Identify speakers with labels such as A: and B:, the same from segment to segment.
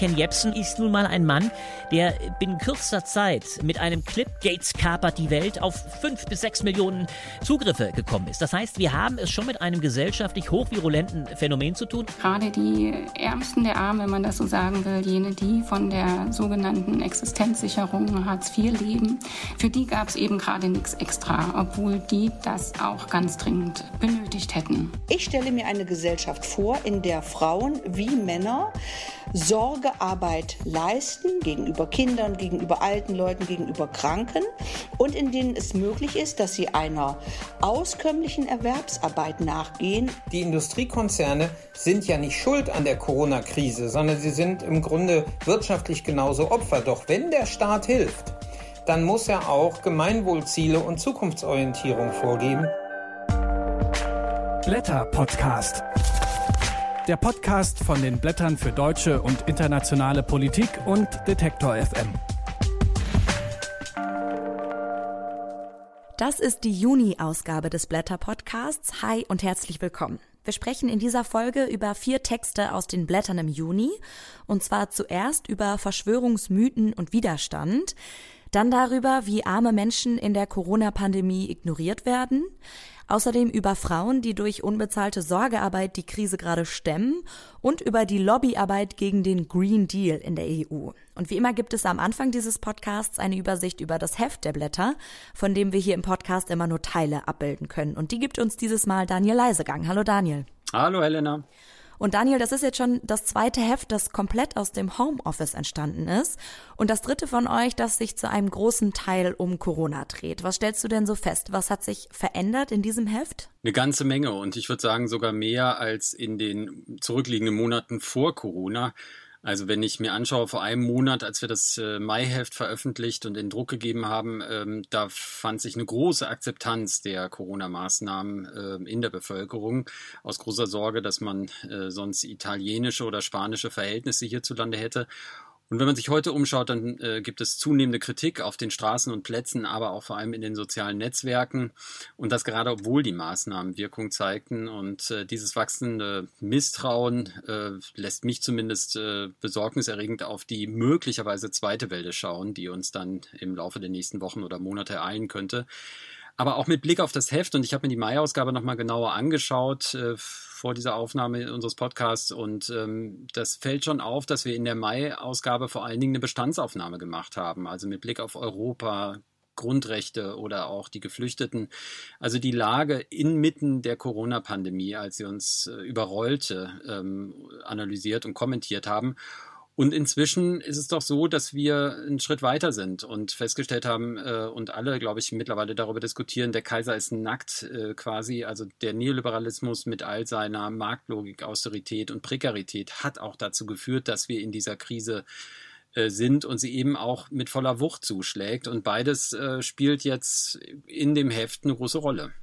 A: Ken Jebsen ist nun mal ein Mann, der binnen kürzester Zeit mit einem Clip Gates kapert die Welt auf fünf bis sechs Millionen Zugriffe gekommen ist. Das heißt, wir haben es schon mit einem gesellschaftlich hochvirulenten Phänomen zu tun.
B: Gerade die Ärmsten der Armen, wenn man das so sagen will, jene, die von der sogenannten Existenzsicherung Hartz IV leben, für die gab es eben gerade nichts extra, obwohl die das auch ganz dringend benötigt hätten.
C: Ich stelle mir eine Gesellschaft vor, in der Frauen wie Männer Sorgearbeit leisten gegenüber Kindern, gegenüber alten Leuten, gegenüber Kranken und in denen es möglich ist, dass sie einer auskömmlichen Erwerbsarbeit nachgehen.
D: Die Industriekonzerne sind ja nicht schuld an der Corona-Krise, sondern sie sind im Grunde wirtschaftlich genauso Opfer. Doch wenn der Staat hilft, dann muss er auch Gemeinwohlziele und Zukunftsorientierung vorgeben.
E: Blätter Podcast. Der Podcast von den Blättern für deutsche und internationale Politik und Detektor FM.
F: Das ist die Juni-Ausgabe des Blätter-Podcasts. Hi und herzlich willkommen. Wir sprechen in dieser Folge über vier Texte aus den Blättern im Juni. Und zwar zuerst über Verschwörungsmythen und Widerstand. Dann darüber, wie arme Menschen in der Corona-Pandemie ignoriert werden. Außerdem über Frauen, die durch unbezahlte Sorgearbeit die Krise gerade stemmen und über die Lobbyarbeit gegen den Green Deal in der EU. Und wie immer gibt es am Anfang dieses Podcasts eine Übersicht über das Heft der Blätter, von dem wir hier im Podcast immer nur Teile abbilden können. Und die gibt uns dieses Mal Daniel Leisegang. Hallo Daniel.
G: Hallo Helena.
F: Und Daniel, das ist jetzt schon das zweite Heft, das komplett aus dem Homeoffice entstanden ist. Und das dritte von euch, das sich zu einem großen Teil um Corona dreht. Was stellst du denn so fest? Was hat sich verändert in diesem Heft?
G: Eine ganze Menge und ich würde sagen sogar mehr als in den zurückliegenden Monaten vor Corona. Also wenn ich mir anschaue, vor einem Monat, als wir das äh, Maiheft veröffentlicht und in Druck gegeben haben, ähm, da fand sich eine große Akzeptanz der Corona-Maßnahmen äh, in der Bevölkerung aus großer Sorge, dass man äh, sonst italienische oder spanische Verhältnisse hierzulande hätte. Und wenn man sich heute umschaut, dann äh, gibt es zunehmende Kritik auf den Straßen und Plätzen, aber auch vor allem in den sozialen Netzwerken. Und das gerade obwohl die Maßnahmen Wirkung zeigten. Und äh, dieses wachsende Misstrauen äh, lässt mich zumindest äh, besorgniserregend auf die möglicherweise zweite Welle schauen, die uns dann im Laufe der nächsten Wochen oder Monate ereilen könnte. Aber auch mit Blick auf das Heft, und ich habe mir die Mai-Ausgabe nochmal genauer angeschaut, äh, vor dieser Aufnahme unseres Podcasts und ähm, das fällt schon auf, dass wir in der Mai-Ausgabe vor allen Dingen eine Bestandsaufnahme gemacht haben, also mit Blick auf Europa, Grundrechte oder auch die Geflüchteten. Also die Lage inmitten der Corona-Pandemie, als sie uns äh, überrollte, ähm, analysiert und kommentiert haben. Und inzwischen ist es doch so, dass wir einen Schritt weiter sind und festgestellt haben äh, und alle, glaube ich, mittlerweile darüber diskutieren, der Kaiser ist nackt äh, quasi. Also der Neoliberalismus mit all seiner Marktlogik, Austerität und Prekarität hat auch dazu geführt, dass wir in dieser Krise äh, sind und sie eben auch mit voller Wucht zuschlägt. Und beides äh, spielt jetzt in dem Heft eine große Rolle.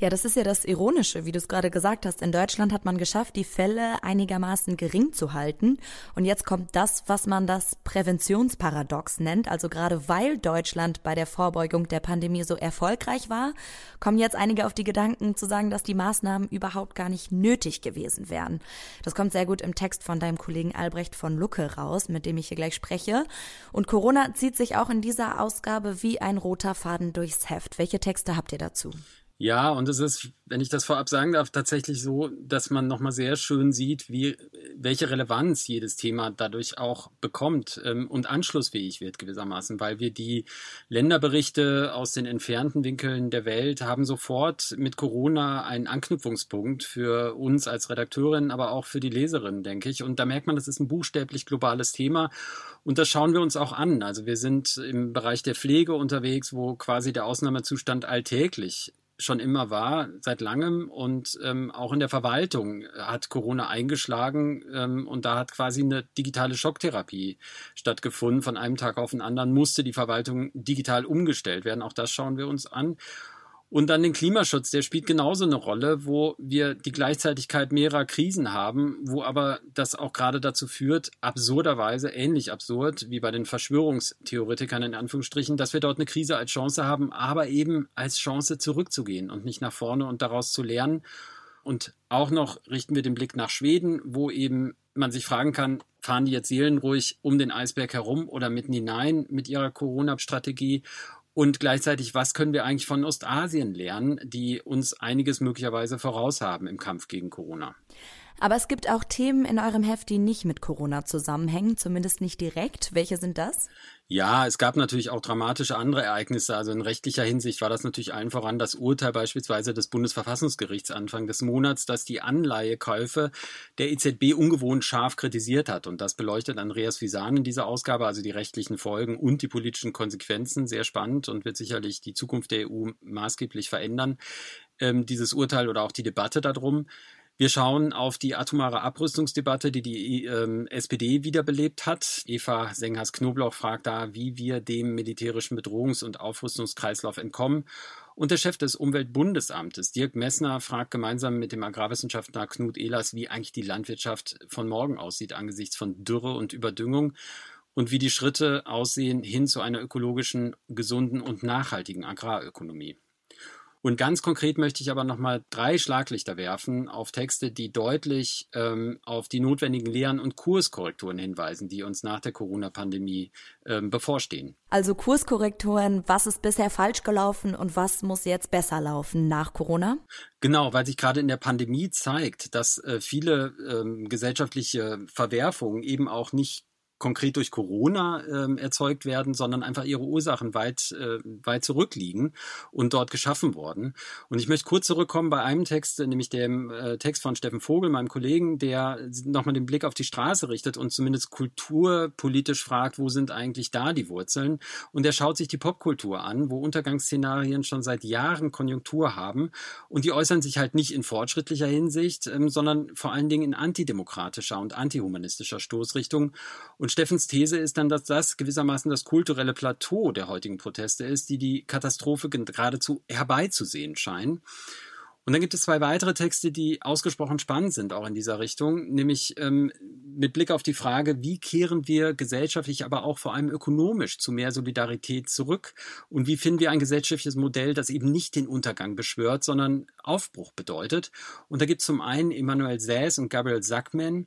F: Ja, das ist ja das Ironische, wie du es gerade gesagt hast. In Deutschland hat man geschafft, die Fälle einigermaßen gering zu halten. Und jetzt kommt das, was man das Präventionsparadox nennt. Also gerade weil Deutschland bei der Vorbeugung der Pandemie so erfolgreich war, kommen jetzt einige auf die Gedanken zu sagen, dass die Maßnahmen überhaupt gar nicht nötig gewesen wären. Das kommt sehr gut im Text von deinem Kollegen Albrecht von Lucke raus, mit dem ich hier gleich spreche. Und Corona zieht sich auch in dieser Ausgabe wie ein roter Faden durchs Heft. Welche Texte habt ihr dazu?
G: Ja, und es ist, wenn ich das vorab sagen darf, tatsächlich so, dass man nochmal sehr schön sieht, wie, welche Relevanz jedes Thema dadurch auch bekommt ähm, und anschlussfähig wird gewissermaßen, weil wir die Länderberichte aus den entfernten Winkeln der Welt haben sofort mit Corona einen Anknüpfungspunkt für uns als Redakteurin, aber auch für die Leserinnen, denke ich. Und da merkt man, das ist ein buchstäblich globales Thema. Und das schauen wir uns auch an. Also wir sind im Bereich der Pflege unterwegs, wo quasi der Ausnahmezustand alltäglich schon immer war, seit langem. Und ähm, auch in der Verwaltung hat Corona eingeschlagen ähm, und da hat quasi eine digitale Schocktherapie stattgefunden. Von einem Tag auf den anderen musste die Verwaltung digital umgestellt werden. Auch das schauen wir uns an. Und dann den Klimaschutz, der spielt genauso eine Rolle, wo wir die Gleichzeitigkeit mehrerer Krisen haben, wo aber das auch gerade dazu führt, absurderweise, ähnlich absurd wie bei den Verschwörungstheoretikern in Anführungsstrichen, dass wir dort eine Krise als Chance haben, aber eben als Chance zurückzugehen und nicht nach vorne und daraus zu lernen. Und auch noch richten wir den Blick nach Schweden, wo eben man sich fragen kann, fahren die jetzt seelenruhig um den Eisberg herum oder mitten hinein mit ihrer Corona-Strategie? Und gleichzeitig, was können wir eigentlich von Ostasien lernen, die uns einiges möglicherweise voraus haben im Kampf gegen Corona?
F: Aber es gibt auch Themen in eurem Heft, die nicht mit Corona zusammenhängen, zumindest nicht direkt. Welche sind das?
G: Ja, es gab natürlich auch dramatische andere Ereignisse. Also in rechtlicher Hinsicht war das natürlich allen voran das Urteil beispielsweise des Bundesverfassungsgerichts Anfang des Monats, das die Anleihekäufe der EZB ungewohnt scharf kritisiert hat. Und das beleuchtet Andreas Visan in dieser Ausgabe, also die rechtlichen Folgen und die politischen Konsequenzen. Sehr spannend und wird sicherlich die Zukunft der EU maßgeblich verändern. Ähm, dieses Urteil oder auch die Debatte darum. Wir schauen auf die atomare Abrüstungsdebatte, die die ähm, SPD wiederbelebt hat. Eva Sengers-Knoblauch fragt da, wie wir dem militärischen Bedrohungs- und Aufrüstungskreislauf entkommen. Und der Chef des Umweltbundesamtes, Dirk Messner, fragt gemeinsam mit dem Agrarwissenschaftler Knut Ehlers, wie eigentlich die Landwirtschaft von morgen aussieht angesichts von Dürre und Überdüngung und wie die Schritte aussehen hin zu einer ökologischen, gesunden und nachhaltigen Agrarökonomie. Und ganz konkret möchte ich aber nochmal drei Schlaglichter werfen auf Texte, die deutlich ähm, auf die notwendigen Lehren und Kurskorrekturen hinweisen, die uns nach der Corona-Pandemie ähm, bevorstehen.
F: Also Kurskorrekturen, was ist bisher falsch gelaufen und was muss jetzt besser laufen nach Corona?
G: Genau, weil sich gerade in der Pandemie zeigt, dass äh, viele ähm, gesellschaftliche Verwerfungen eben auch nicht konkret durch Corona äh, erzeugt werden, sondern einfach ihre Ursachen weit, äh, weit zurückliegen und dort geschaffen worden. Und ich möchte kurz zurückkommen bei einem Text, nämlich dem äh, Text von Steffen Vogel, meinem Kollegen, der nochmal den Blick auf die Straße richtet und zumindest kulturpolitisch fragt, wo sind eigentlich da die Wurzeln? Und er schaut sich die Popkultur an, wo Untergangsszenarien schon seit Jahren Konjunktur haben und die äußern sich halt nicht in fortschrittlicher Hinsicht, ähm, sondern vor allen Dingen in antidemokratischer und antihumanistischer Stoßrichtung. Und und Steffens These ist dann, dass das gewissermaßen das kulturelle Plateau der heutigen Proteste ist, die die Katastrophe geradezu herbeizusehen scheinen. Und dann gibt es zwei weitere Texte, die ausgesprochen spannend sind, auch in dieser Richtung, nämlich ähm, mit Blick auf die Frage, wie kehren wir gesellschaftlich, aber auch vor allem ökonomisch zu mehr Solidarität zurück und wie finden wir ein gesellschaftliches Modell, das eben nicht den Untergang beschwört, sondern Aufbruch bedeutet. Und da gibt es zum einen Emmanuel Saez und Gabriel Sackman,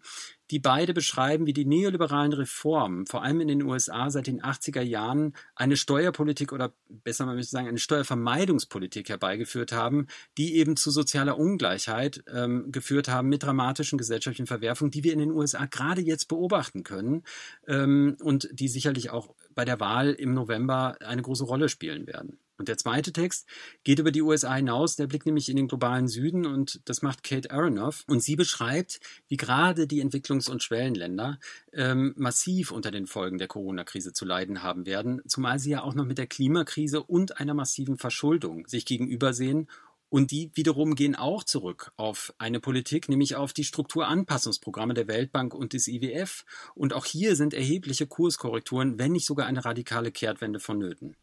G: die beide beschreiben, wie die neoliberalen Reformen, vor allem in den USA seit den 80er Jahren, eine Steuerpolitik oder besser man müsste sagen, eine Steuervermeidungspolitik herbeigeführt haben, die eben zu sozialer Ungleichheit ähm, geführt haben mit dramatischen gesellschaftlichen Verwerfungen, die wir in den USA gerade jetzt beobachten können ähm, und die sicherlich auch bei der Wahl im November eine große Rolle spielen werden. Und der zweite Text geht über die USA hinaus, der blickt nämlich in den globalen Süden und das macht Kate Aronoff. Und sie beschreibt, wie gerade die Entwicklungs- und Schwellenländer ähm, massiv unter den Folgen der Corona-Krise zu leiden haben werden, zumal sie ja auch noch mit der Klimakrise und einer massiven Verschuldung sich gegenübersehen und die wiederum gehen auch zurück auf eine Politik, nämlich auf die Strukturanpassungsprogramme der Weltbank und des IWF. Und auch hier sind erhebliche Kurskorrekturen, wenn nicht sogar eine radikale Kehrtwende vonnöten.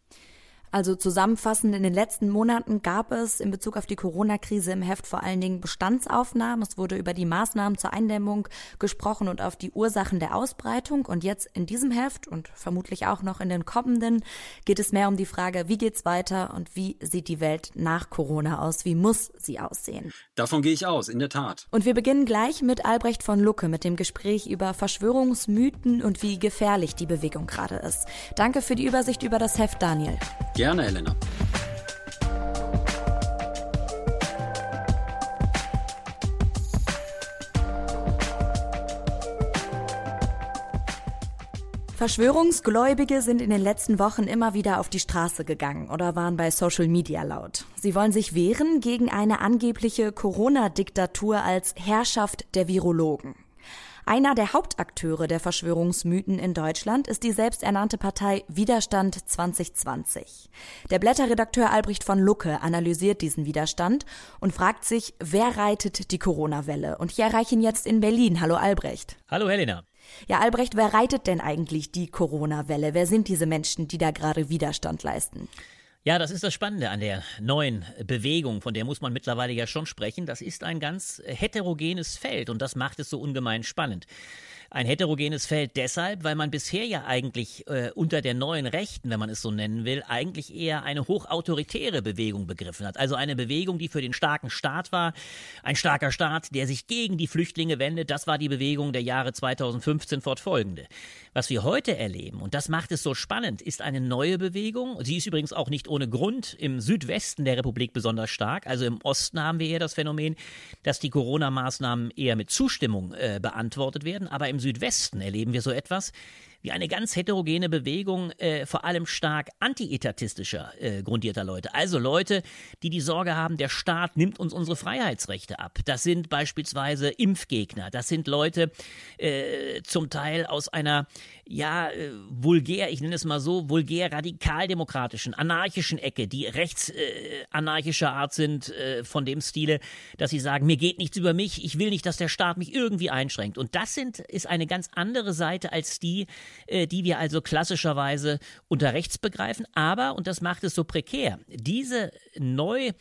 F: Also zusammenfassend, in den letzten Monaten gab es in Bezug auf die Corona-Krise im Heft vor allen Dingen Bestandsaufnahmen. Es wurde über die Maßnahmen zur Eindämmung gesprochen und auf die Ursachen der Ausbreitung. Und jetzt in diesem Heft und vermutlich auch noch in den kommenden geht es mehr um die Frage, wie geht's weiter und wie sieht die Welt nach Corona aus? Wie muss sie aussehen?
G: Davon gehe ich aus, in der Tat.
F: Und wir beginnen gleich mit Albrecht von Lucke mit dem Gespräch über Verschwörungsmythen und wie gefährlich die Bewegung gerade ist. Danke für die Übersicht über das Heft, Daniel.
G: Gerne, Elena.
F: Verschwörungsgläubige sind in den letzten Wochen immer wieder auf die Straße gegangen oder waren bei Social Media laut. Sie wollen sich wehren gegen eine angebliche Corona-Diktatur als Herrschaft der Virologen. Einer der Hauptakteure der Verschwörungsmythen in Deutschland ist die selbsternannte Partei Widerstand 2020. Der Blätterredakteur Albrecht von Lucke analysiert diesen Widerstand und fragt sich, wer reitet die Corona-Welle? Und ich erreiche ihn jetzt in Berlin. Hallo Albrecht.
A: Hallo Helena.
F: Ja, Albrecht, wer reitet denn eigentlich die Corona-Welle? Wer sind diese Menschen, die da gerade Widerstand leisten?
A: Ja, das ist das Spannende an der neuen Bewegung, von der muss man mittlerweile ja schon sprechen. Das ist ein ganz heterogenes Feld und das macht es so ungemein spannend. Ein heterogenes Feld deshalb, weil man bisher ja eigentlich äh, unter der neuen Rechten, wenn man es so nennen will, eigentlich eher eine hochautoritäre Bewegung begriffen hat. Also eine Bewegung, die für den starken Staat war. Ein starker Staat, der sich gegen die Flüchtlinge wendet. Das war die Bewegung der Jahre 2015 fortfolgende. Was wir heute erleben, und das macht es so spannend, ist eine neue Bewegung. Sie ist übrigens auch nicht ohne Grund im Südwesten der Republik besonders stark. Also im Osten haben wir eher das Phänomen, dass die Corona-Maßnahmen eher mit Zustimmung äh, beantwortet werden. Aber im Südwesten erleben wir so etwas wie eine ganz heterogene Bewegung äh, vor allem stark antietatistischer äh, grundierter Leute. Also Leute, die die Sorge haben, der Staat nimmt uns unsere Freiheitsrechte ab. Das sind beispielsweise Impfgegner. Das sind Leute äh, zum Teil aus einer, ja, äh, vulgär, ich nenne es mal so, vulgär radikaldemokratischen, anarchischen Ecke, die rechtsanarchischer äh, Art sind, äh, von dem Stile, dass sie sagen, mir geht nichts über mich, ich will nicht, dass der Staat mich irgendwie einschränkt. Und das sind, ist eine ganz andere Seite als die, die wir also klassischerweise unter rechts begreifen. Aber, und das macht es so prekär, diese neu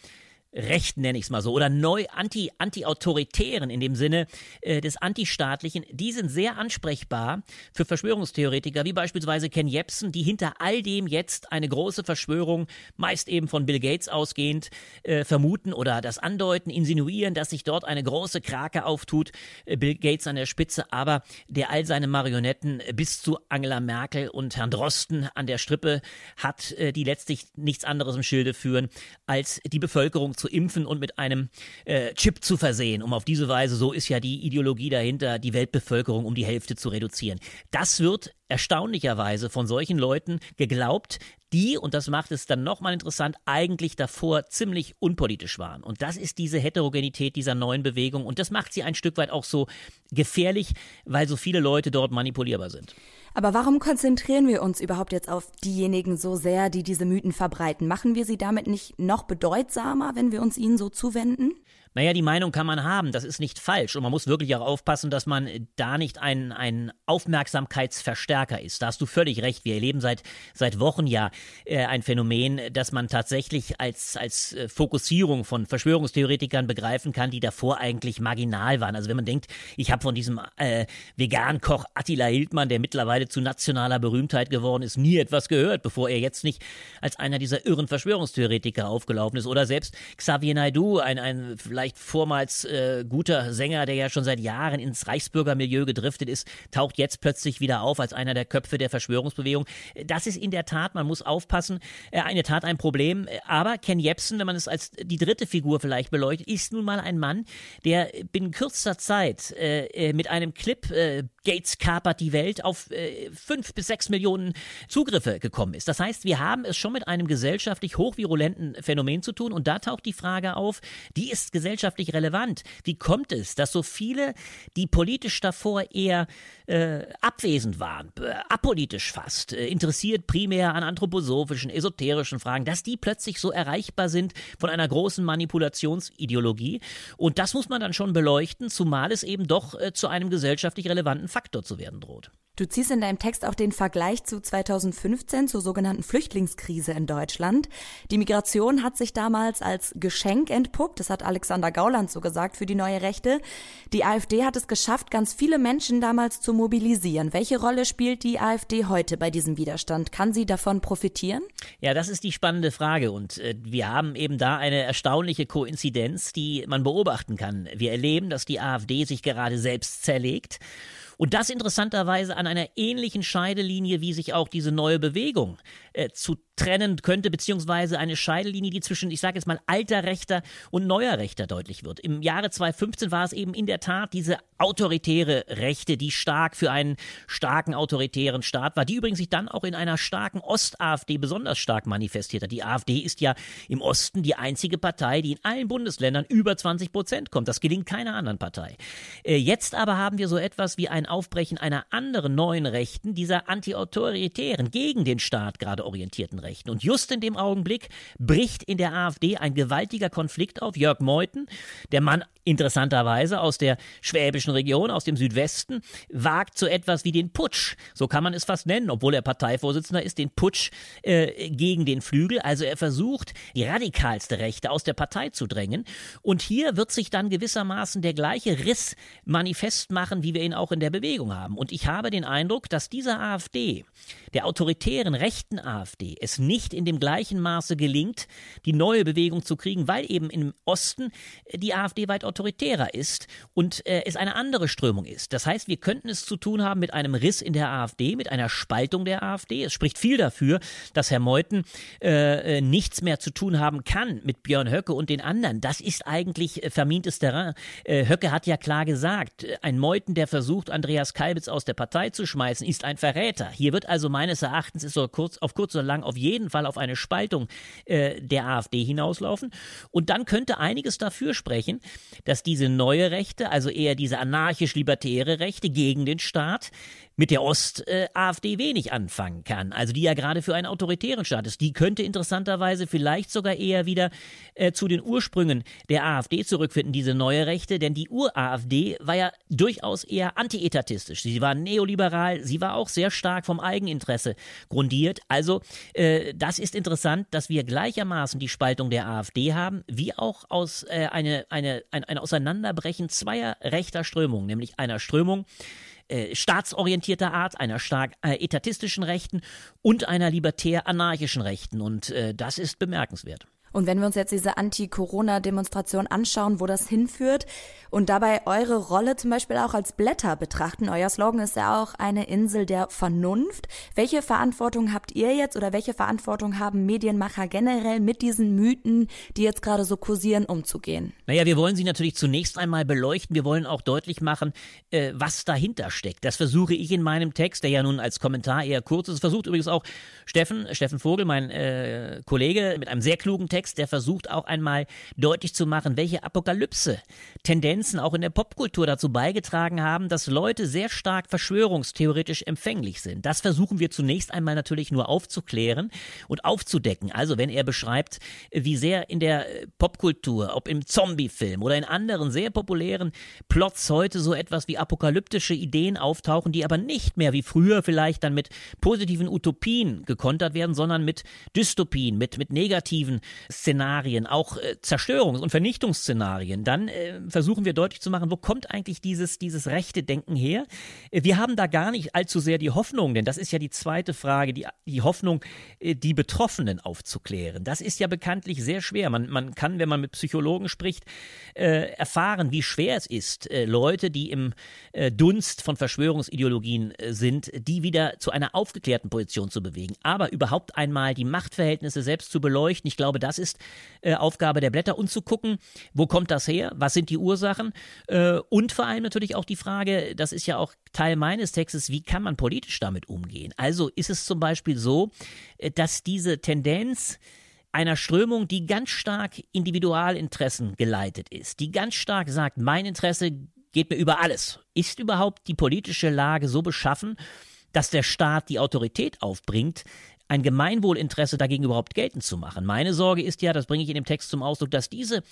A: Rechten nenne ich es mal so, oder neu anti, anti-autoritären in dem Sinne äh, des Antistaatlichen, die sind sehr ansprechbar für Verschwörungstheoretiker, wie beispielsweise Ken Jebsen, die hinter all dem jetzt eine große Verschwörung, meist eben von Bill Gates ausgehend, äh, vermuten oder das andeuten, insinuieren, dass sich dort eine große Krake auftut, äh, Bill Gates an der Spitze, aber der all seine Marionetten bis zu Angela Merkel und Herrn Drosten an der Strippe hat, äh, die letztlich nichts anderes im Schilde führen, als die Bevölkerung zu impfen und mit einem äh, Chip zu versehen, um auf diese Weise, so ist ja die Ideologie dahinter, die Weltbevölkerung um die Hälfte zu reduzieren. Das wird erstaunlicherweise von solchen Leuten geglaubt, die, und das macht es dann nochmal interessant, eigentlich davor ziemlich unpolitisch waren. Und das ist diese Heterogenität dieser neuen Bewegung und das macht sie ein Stück weit auch so gefährlich, weil so viele Leute dort manipulierbar sind.
F: Aber warum konzentrieren wir uns überhaupt jetzt auf diejenigen so sehr, die diese Mythen verbreiten? Machen wir sie damit nicht noch bedeutsamer, wenn wir uns ihnen so zuwenden?
A: Naja, die Meinung kann man haben, das ist nicht falsch. Und man muss wirklich auch aufpassen, dass man da nicht ein, ein Aufmerksamkeitsverstärker ist. Da hast du völlig recht. Wir erleben seit, seit Wochen ja äh, ein Phänomen, dass man tatsächlich als, als äh, Fokussierung von Verschwörungstheoretikern begreifen kann, die davor eigentlich marginal waren. Also wenn man denkt, ich habe von diesem äh, Vegan-Koch Attila Hildmann, der mittlerweile zu nationaler Berühmtheit geworden ist, nie etwas gehört, bevor er jetzt nicht als einer dieser irren Verschwörungstheoretiker aufgelaufen ist. Oder selbst Xavier Naidu, ein, ein vielleicht vielleicht vormals äh, guter Sänger, der ja schon seit Jahren ins Reichsbürgermilieu gedriftet ist, taucht jetzt plötzlich wieder auf als einer der Köpfe der Verschwörungsbewegung. Das ist in der Tat, man muss aufpassen, äh, eine Tat ein Problem. Aber Ken Jebsen, wenn man es als die dritte Figur vielleicht beleuchtet, ist nun mal ein Mann, der binnen kürzester Zeit äh, äh mit einem Clip äh, Gates kapert die Welt auf äh, fünf bis sechs Millionen Zugriffe gekommen ist. Das heißt, wir haben es schon mit einem gesellschaftlich hochvirulenten Phänomen zu tun und da taucht die Frage auf, die ist gesellschaftlich gesellschaftlich relevant. Wie kommt es, dass so viele, die politisch davor eher äh, abwesend waren, äh, apolitisch fast, äh, interessiert primär an anthroposophischen, esoterischen Fragen, dass die plötzlich so erreichbar sind von einer großen Manipulationsideologie? Und das muss man dann schon beleuchten, zumal es eben doch äh, zu einem gesellschaftlich relevanten Faktor zu werden droht.
F: Du ziehst in deinem Text auch den Vergleich zu 2015 zur sogenannten Flüchtlingskrise in Deutschland. Die Migration hat sich damals als Geschenk entpuppt, das hat Alexander Gauland so gesagt für die neue Rechte. Die AfD hat es geschafft, ganz viele Menschen damals zu mobilisieren. Welche Rolle spielt die AfD heute bei diesem Widerstand? Kann sie davon profitieren?
A: Ja, das ist die spannende Frage und äh, wir haben eben da eine erstaunliche Koinzidenz, die man beobachten kann. Wir erleben, dass die AfD sich gerade selbst zerlegt und das interessanterweise an einer ähnlichen Scheidelinie, wie sich auch diese neue Bewegung äh, zu trennen könnte, beziehungsweise eine Scheidelinie, die zwischen, ich sage jetzt mal, alter Rechter und neuer Rechter deutlich wird. Im Jahre 2015 war es eben in der Tat diese autoritäre Rechte, die stark für einen starken autoritären Staat war, die übrigens sich dann auch in einer starken Ost-AfD besonders stark manifestiert hat. Die AfD ist ja im Osten die einzige Partei, die in allen Bundesländern über 20 Prozent kommt. Das gelingt keiner anderen Partei. Äh, jetzt aber haben wir so etwas wie ein Aufbrechen einer anderen neuen Rechten, dieser antiautoritären, gegen den Staat gerade orientierten Rechten. Und just in dem Augenblick bricht in der AfD ein gewaltiger Konflikt auf. Jörg Meuthen, der Mann interessanterweise aus der schwäbischen Region, aus dem Südwesten, wagt so etwas wie den Putsch, so kann man es fast nennen, obwohl er Parteivorsitzender ist, den Putsch äh, gegen den Flügel. Also er versucht, die radikalste Rechte aus der Partei zu drängen. Und hier wird sich dann gewissermaßen der gleiche Riss manifest machen, wie wir ihn auch in der Bewegung haben. Und ich habe den Eindruck, dass dieser AfD, der autoritären rechten AfD, es nicht in dem gleichen Maße gelingt, die neue Bewegung zu kriegen, weil eben im Osten die AfD weit autoritärer ist und äh, es eine andere Strömung ist. Das heißt, wir könnten es zu tun haben mit einem Riss in der AfD, mit einer Spaltung der AfD. Es spricht viel dafür, dass Herr Meuthen äh, äh, nichts mehr zu tun haben kann mit Björn Höcke und den anderen. Das ist eigentlich äh, vermintes Terrain. Äh, Höcke hat ja klar gesagt, ein Meuthen, der versucht, Andreas Kalbitz aus der Partei zu schmeißen, ist ein Verräter. Hier wird also meines Erachtens ist so kurz, auf kurz oder lang auf jeden Fall auf eine Spaltung äh, der AfD hinauslaufen. Und dann könnte einiges dafür sprechen, dass diese neue Rechte, also eher diese anarchisch-libertäre Rechte gegen den Staat, mit der Ost-AfD äh, wenig anfangen kann, also die ja gerade für einen autoritären Staat ist. Die könnte interessanterweise vielleicht sogar eher wieder äh, zu den Ursprüngen der AfD zurückfinden, diese neue Rechte, denn die Ur-AfD war ja durchaus eher antietatistisch. Sie war neoliberal, sie war auch sehr stark vom Eigeninteresse grundiert. Also äh, das ist interessant, dass wir gleichermaßen die Spaltung der AfD haben, wie auch aus äh, eine, eine, ein, ein Auseinanderbrechen zweier rechter Strömungen, nämlich einer Strömung, äh, staatsorientierter Art, einer stark äh, etatistischen Rechten und einer libertär-anarchischen Rechten. Und äh, das ist bemerkenswert.
F: Und wenn wir uns jetzt diese Anti-Corona-Demonstration anschauen, wo das hinführt und dabei eure Rolle zum Beispiel auch als Blätter betrachten, euer Slogan ist ja auch eine Insel der Vernunft. Welche Verantwortung habt ihr jetzt oder welche Verantwortung haben Medienmacher generell mit diesen Mythen, die jetzt gerade so kursieren, umzugehen?
A: Naja, wir wollen sie natürlich zunächst einmal beleuchten. Wir wollen auch deutlich machen, äh, was dahinter steckt. Das versuche ich in meinem Text, der ja nun als Kommentar eher kurz ist. Versucht übrigens auch Steffen, Steffen Vogel, mein äh, Kollege, mit einem sehr klugen Text Text, der versucht auch einmal deutlich zu machen, welche Apokalypse-Tendenzen auch in der Popkultur dazu beigetragen haben, dass Leute sehr stark verschwörungstheoretisch empfänglich sind. Das versuchen wir zunächst einmal natürlich nur aufzuklären und aufzudecken. Also wenn er beschreibt, wie sehr in der Popkultur, ob im Zombie-Film oder in anderen sehr populären Plots heute so etwas wie apokalyptische Ideen auftauchen, die aber nicht mehr wie früher vielleicht dann mit positiven Utopien gekontert werden, sondern mit Dystopien, mit, mit negativen Szenarien, auch äh, Zerstörungs- und Vernichtungsszenarien, dann äh, versuchen wir deutlich zu machen, wo kommt eigentlich dieses, dieses rechte Denken her? Äh, wir haben da gar nicht allzu sehr die Hoffnung, denn das ist ja die zweite Frage, die, die Hoffnung, äh, die Betroffenen aufzuklären. Das ist ja bekanntlich sehr schwer. Man, man kann, wenn man mit Psychologen spricht, äh, erfahren, wie schwer es ist, äh, Leute, die im Dunst von Verschwörungsideologien sind, die wieder zu einer aufgeklärten Position zu bewegen. Aber überhaupt einmal die Machtverhältnisse selbst zu beleuchten, ich glaube, das das ist äh, Aufgabe der Blätter und zu gucken, wo kommt das her, was sind die Ursachen äh, und vor allem natürlich auch die Frage, das ist ja auch Teil meines Textes, wie kann man politisch damit umgehen? Also ist es zum Beispiel so, äh, dass diese Tendenz einer Strömung, die ganz stark Individualinteressen geleitet ist, die ganz stark sagt, mein Interesse geht mir über alles. Ist überhaupt die politische Lage so beschaffen, dass der Staat die Autorität aufbringt, ein Gemeinwohlinteresse dagegen überhaupt geltend zu machen. Meine Sorge ist ja, das bringe ich in dem Text zum Ausdruck, dass diese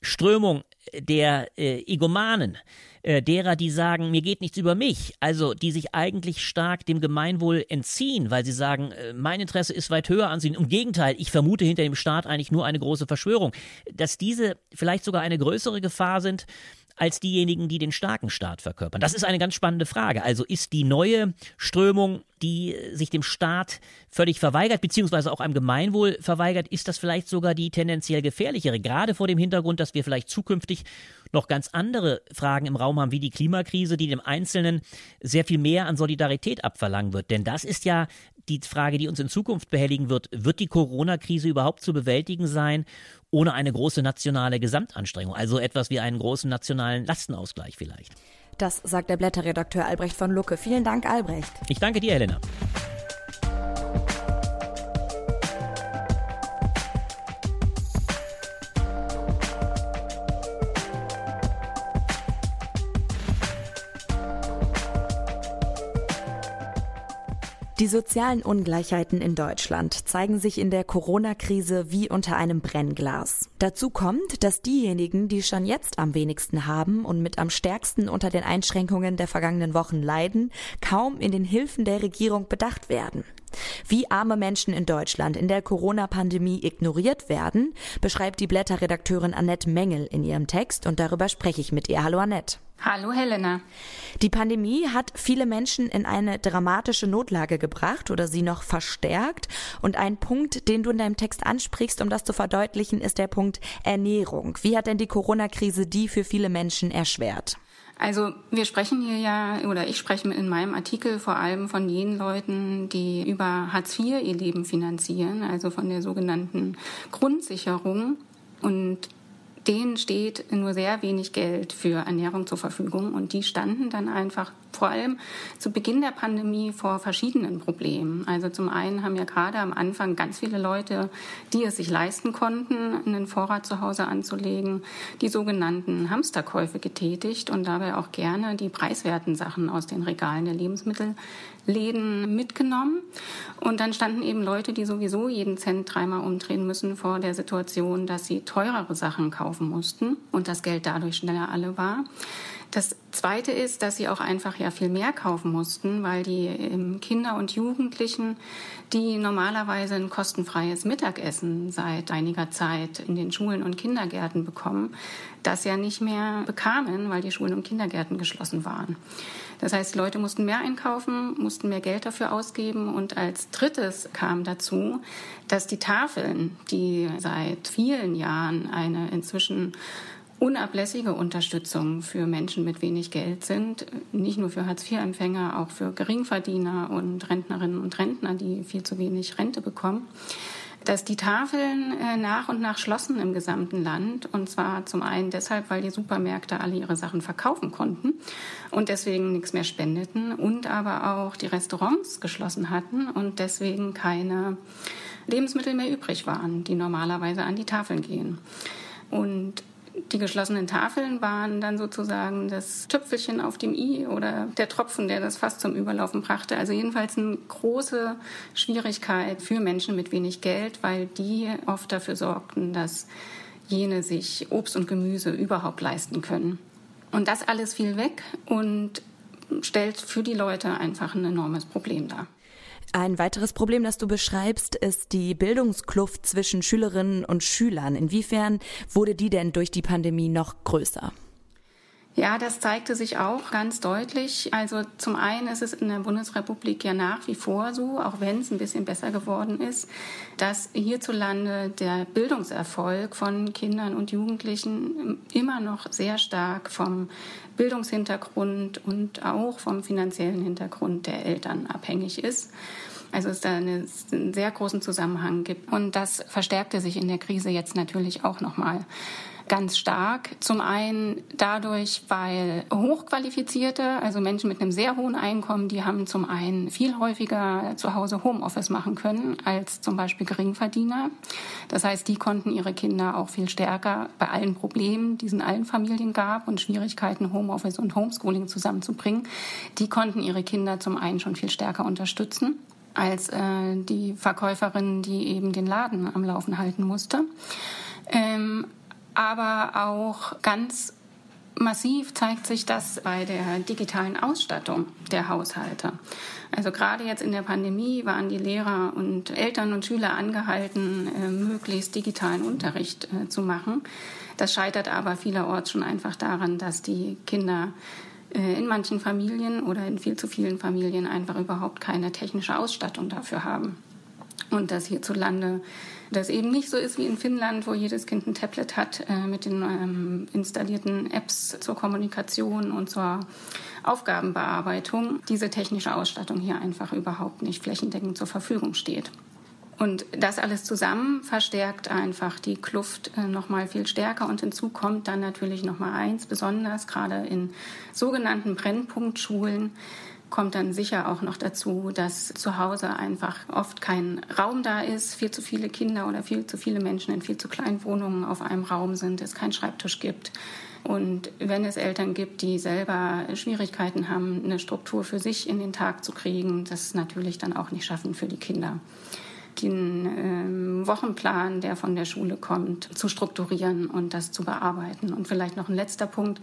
A: Strömung der äh, Egomanen, äh, derer, die sagen, mir geht nichts über mich, also die sich eigentlich stark dem Gemeinwohl entziehen, weil sie sagen, äh, mein Interesse ist weit höher ansehen. Im Gegenteil, ich vermute hinter dem Staat eigentlich nur eine große Verschwörung. Dass diese vielleicht sogar eine größere Gefahr sind, als diejenigen, die den starken Staat verkörpern? Das ist eine ganz spannende Frage. Also ist die neue Strömung, die sich dem Staat völlig verweigert, beziehungsweise auch einem Gemeinwohl verweigert, ist das vielleicht sogar die tendenziell gefährlichere, gerade vor dem Hintergrund, dass wir vielleicht zukünftig noch ganz andere Fragen im Raum haben, wie die Klimakrise, die dem Einzelnen sehr viel mehr an Solidarität abverlangen wird. Denn das ist ja die Frage, die uns in Zukunft behelligen wird. Wird die Corona-Krise überhaupt zu bewältigen sein? ohne eine große nationale Gesamtanstrengung, also etwas wie einen großen nationalen Lastenausgleich vielleicht.
F: Das sagt der Blätterredakteur Albrecht von Lucke. Vielen Dank, Albrecht.
A: Ich danke dir, Helena.
F: Die sozialen Ungleichheiten in Deutschland zeigen sich in der Corona-Krise wie unter einem Brennglas. Dazu kommt, dass diejenigen, die schon jetzt am wenigsten haben und mit am stärksten unter den Einschränkungen der vergangenen Wochen leiden, kaum in den Hilfen der Regierung bedacht werden. Wie arme Menschen in Deutschland in der Corona-Pandemie ignoriert werden, beschreibt die Blätterredakteurin Annette Mengel in ihrem Text und darüber spreche ich mit ihr. Hallo Annette.
B: Hallo Helena.
F: Die Pandemie hat viele Menschen in eine dramatische Notlage gebracht oder sie noch verstärkt. Und ein Punkt, den du in deinem Text ansprichst, um das zu verdeutlichen, ist der Punkt Ernährung. Wie hat denn die Corona-Krise die für viele Menschen erschwert?
B: Also wir sprechen hier ja, oder ich spreche in meinem Artikel vor allem von jenen Leuten, die über Hartz IV ihr Leben finanzieren, also von der sogenannten Grundsicherung. Und denen steht nur sehr wenig Geld für Ernährung zur Verfügung und die standen dann einfach vor allem zu Beginn der Pandemie vor verschiedenen Problemen. Also zum einen haben ja gerade am Anfang ganz viele Leute, die es sich leisten konnten, einen Vorrat zu Hause anzulegen, die sogenannten Hamsterkäufe getätigt und dabei auch gerne die preiswerten Sachen aus den Regalen der Lebensmittelläden mitgenommen. Und dann standen eben Leute, die sowieso jeden Cent dreimal umdrehen müssen, vor der Situation, dass sie teurere Sachen kaufen mussten und das Geld dadurch schneller alle war. Das Zweite ist, dass sie auch einfach ja viel mehr kaufen mussten, weil die ähm, Kinder und Jugendlichen, die normalerweise ein kostenfreies Mittagessen seit einiger Zeit in den Schulen und Kindergärten bekommen, das ja nicht mehr bekamen, weil die Schulen und Kindergärten geschlossen waren. Das heißt, die Leute mussten mehr einkaufen, mussten mehr Geld dafür ausgeben. Und als drittes kam dazu, dass die Tafeln, die seit vielen Jahren eine inzwischen unablässige Unterstützung für Menschen mit wenig Geld sind, nicht nur für Hartz-IV-Empfänger, auch für Geringverdiener und Rentnerinnen und Rentner, die viel zu wenig Rente bekommen, dass die Tafeln äh, nach und nach schlossen im gesamten Land. Und zwar zum einen deshalb, weil die Supermärkte alle ihre Sachen verkaufen konnten und deswegen nichts mehr spendeten und aber auch die Restaurants geschlossen hatten und deswegen keine Lebensmittel mehr übrig waren, die normalerweise an die Tafeln gehen. Und die geschlossenen Tafeln waren dann sozusagen das Tüpfelchen auf dem i oder der Tropfen, der das fast zum Überlaufen brachte. Also jedenfalls eine große Schwierigkeit für Menschen mit wenig Geld, weil die oft dafür sorgten, dass jene sich Obst und Gemüse überhaupt leisten können. Und das alles fiel weg und stellt für die Leute einfach ein enormes Problem dar.
F: Ein weiteres Problem, das du beschreibst, ist die Bildungskluft zwischen Schülerinnen und Schülern. Inwiefern wurde die denn durch die Pandemie noch größer?
B: Ja, das zeigte sich auch ganz deutlich. Also zum einen ist es in der Bundesrepublik ja nach wie vor so, auch wenn es ein bisschen besser geworden ist, dass hierzulande der Bildungserfolg von Kindern und Jugendlichen immer noch sehr stark vom Bildungshintergrund und auch vom finanziellen Hintergrund der Eltern abhängig ist. Also es da eine, einen sehr großen Zusammenhang gibt. Und das verstärkte sich in der Krise jetzt natürlich auch nochmal ganz stark. Zum einen dadurch, weil Hochqualifizierte, also Menschen mit einem sehr hohen Einkommen, die haben zum einen viel häufiger zu Hause Homeoffice machen können als zum Beispiel Geringverdiener. Das heißt, die konnten ihre Kinder auch viel stärker bei allen Problemen, die es in allen Familien gab und Schwierigkeiten, Homeoffice und Homeschooling zusammenzubringen, die konnten ihre Kinder zum einen schon viel stärker unterstützen als äh, die Verkäuferin, die eben den Laden am Laufen halten musste. Ähm, aber auch ganz massiv zeigt sich das bei der digitalen Ausstattung der Haushalte. Also gerade jetzt in der Pandemie waren die Lehrer und Eltern und Schüler angehalten, äh, möglichst digitalen Unterricht äh, zu machen. Das scheitert aber vielerorts schon einfach daran, dass die Kinder äh, in manchen Familien oder in viel zu vielen Familien einfach überhaupt keine technische Ausstattung dafür haben. Und dass hierzulande das eben nicht so ist wie in Finnland, wo jedes Kind ein Tablet hat äh, mit den ähm, installierten Apps zur Kommunikation und zur Aufgabenbearbeitung. Diese technische Ausstattung hier einfach überhaupt nicht flächendeckend zur Verfügung steht. Und das alles zusammen verstärkt einfach die Kluft äh, noch mal viel stärker. Und hinzu kommt dann natürlich noch mal eins, besonders gerade in sogenannten Brennpunktschulen kommt dann sicher auch noch dazu, dass zu Hause einfach oft kein Raum da ist, viel zu viele Kinder oder viel zu viele Menschen in viel zu kleinen Wohnungen auf einem Raum sind, es keinen Schreibtisch gibt. Und wenn es Eltern gibt, die selber Schwierigkeiten haben, eine Struktur für sich in den Tag zu kriegen, das natürlich dann auch nicht schaffen für die Kinder den ähm, Wochenplan, der von der Schule kommt, zu strukturieren und das zu bearbeiten. Und vielleicht noch ein letzter Punkt.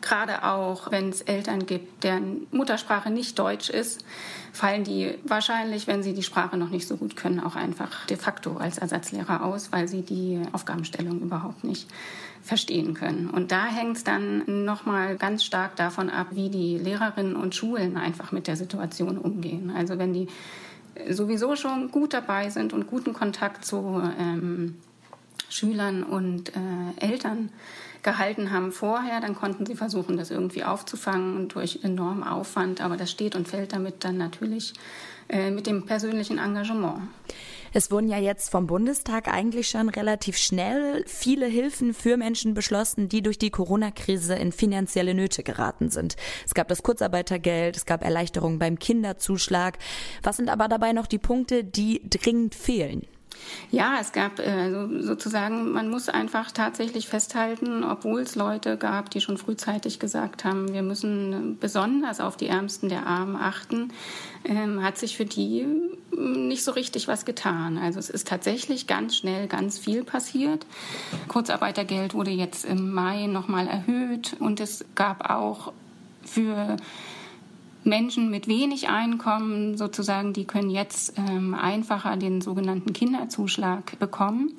B: Gerade auch, wenn es Eltern gibt, deren Muttersprache nicht Deutsch ist, fallen die wahrscheinlich, wenn sie die Sprache noch nicht so gut können, auch einfach de facto als Ersatzlehrer aus, weil sie die Aufgabenstellung überhaupt nicht verstehen können. Und da hängt es dann nochmal ganz stark davon ab, wie die Lehrerinnen und Schulen einfach mit der Situation umgehen. Also wenn die sowieso schon gut dabei sind und guten Kontakt zu ähm, Schülern und äh, Eltern gehalten haben vorher, dann konnten sie versuchen, das irgendwie aufzufangen durch enormen Aufwand. Aber das steht und fällt damit dann natürlich äh, mit dem persönlichen Engagement.
F: Es wurden ja jetzt vom Bundestag eigentlich schon relativ schnell viele Hilfen für Menschen beschlossen, die durch die Corona-Krise in finanzielle Nöte geraten sind. Es gab das Kurzarbeitergeld, es gab Erleichterungen beim Kinderzuschlag. Was sind aber dabei noch die Punkte, die dringend fehlen?
B: Ja, es gab äh, sozusagen, man muss einfach tatsächlich festhalten, obwohl es Leute gab, die schon frühzeitig gesagt haben, wir müssen besonders auf die Ärmsten der Armen achten, ähm, hat sich für die hm, nicht so richtig was getan. Also es ist tatsächlich ganz schnell ganz viel passiert. Kurzarbeitergeld wurde jetzt im Mai nochmal erhöht und es gab auch für Menschen mit wenig Einkommen sozusagen, die können jetzt ähm, einfacher den sogenannten Kinderzuschlag bekommen.